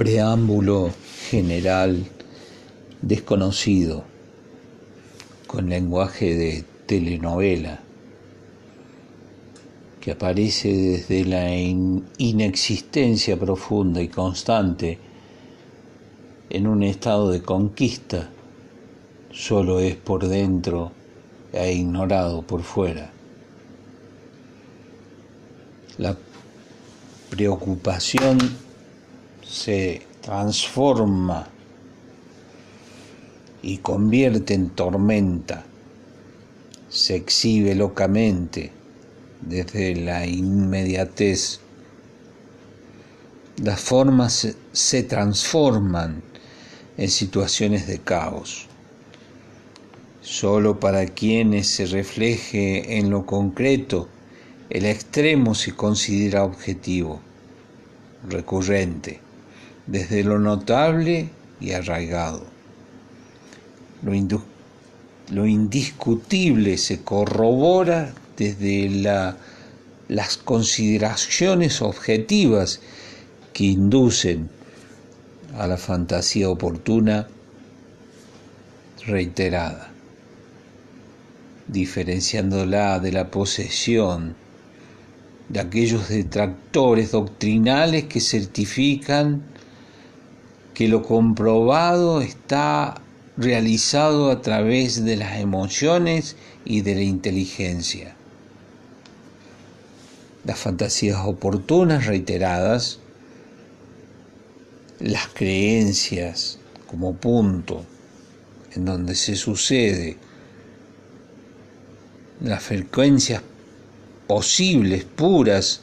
preámbulo general desconocido, con lenguaje de telenovela, que aparece desde la inexistencia profunda y constante en un estado de conquista, solo es por dentro e ignorado por fuera. La preocupación se transforma y convierte en tormenta, se exhibe locamente desde la inmediatez. Las formas se transforman en situaciones de caos. Solo para quienes se refleje en lo concreto, el extremo se considera objetivo, recurrente, desde lo notable y arraigado. Lo, indiscutible se corrobora desde la, las consideraciones objetivas que inducen a la fantasía oportuna reiterada, diferenciándola de la posesión de aquellos detractores doctrinales que certifican que lo comprobado está realizado a través de las emociones y de la inteligencia. Las fantasías oportunas reiteradas, las creencias como punto en donde se sucede, las frecuencias posibles, puras,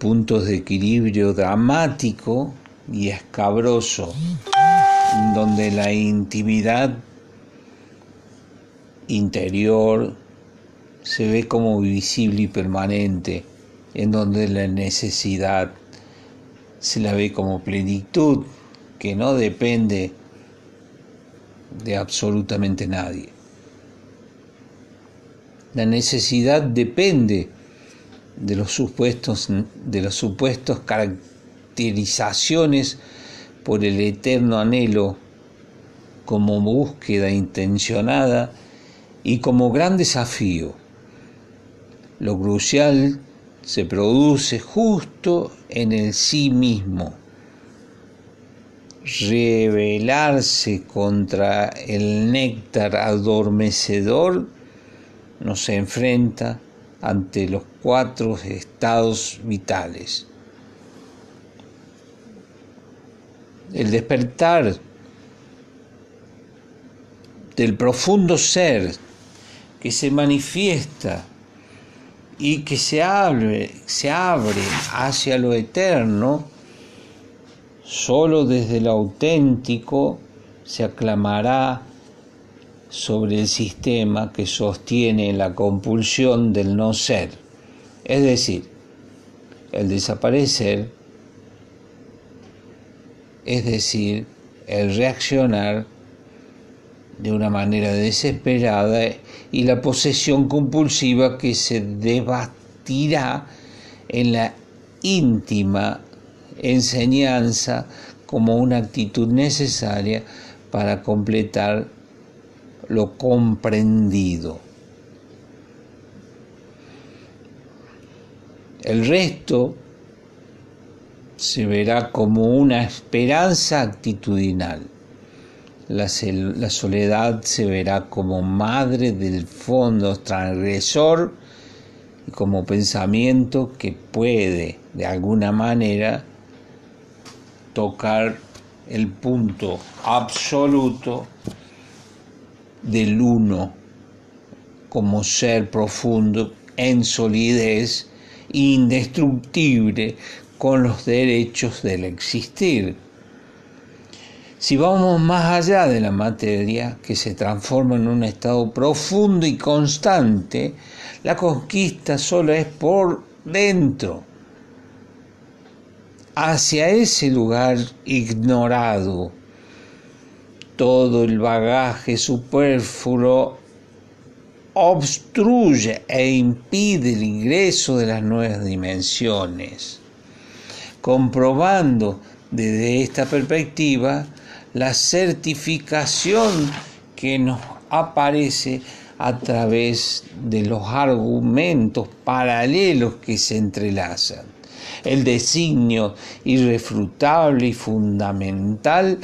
puntos de equilibrio dramático y escabroso donde la intimidad interior se ve como visible y permanente, en donde la necesidad se la ve como plenitud, que no depende de absolutamente nadie. La necesidad depende de los supuestos, de los supuestos caracterizaciones por el eterno anhelo como búsqueda intencionada y como gran desafío. Lo crucial se produce justo en el sí mismo. Rebelarse contra el néctar adormecedor nos enfrenta ante los cuatro estados vitales el despertar del profundo ser que se manifiesta y que se abre, se abre hacia lo eterno, solo desde lo auténtico se aclamará sobre el sistema que sostiene la compulsión del no ser, es decir, el desaparecer es decir, el reaccionar de una manera desesperada y la posesión compulsiva que se debatirá en la íntima enseñanza como una actitud necesaria para completar lo comprendido. El resto se verá como una esperanza actitudinal. La, soledad se verá como madre del fondo transgresor y como pensamiento que puede de alguna manera tocar el punto absoluto del uno como ser profundo en solidez indestructible con los derechos del existir. Si vamos más allá de la materia, que se transforma en un estado profundo y constante, la conquista solo es por dentro, hacia ese lugar ignorado. Todo el bagaje superfluo obstruye e impide el ingreso de las nuevas dimensiones comprobando desde esta perspectiva, la certificación que nos aparece a través de los argumentos paralelos que se entrelazan. El designio irrefutable y fundamental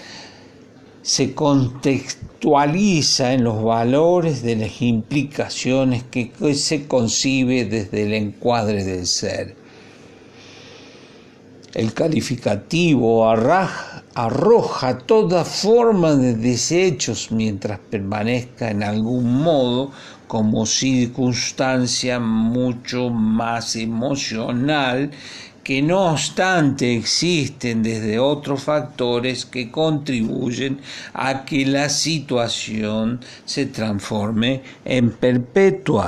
se contextualiza en los valores de las implicaciones que se concibe desde el encuadre del ser. El calificativo arroja toda forma de desechos mientras permanezca en algún modo como circunstancia mucho más emocional que no obstante existen desde otros factores que contribuyen a que la situación se transforme en perpetua.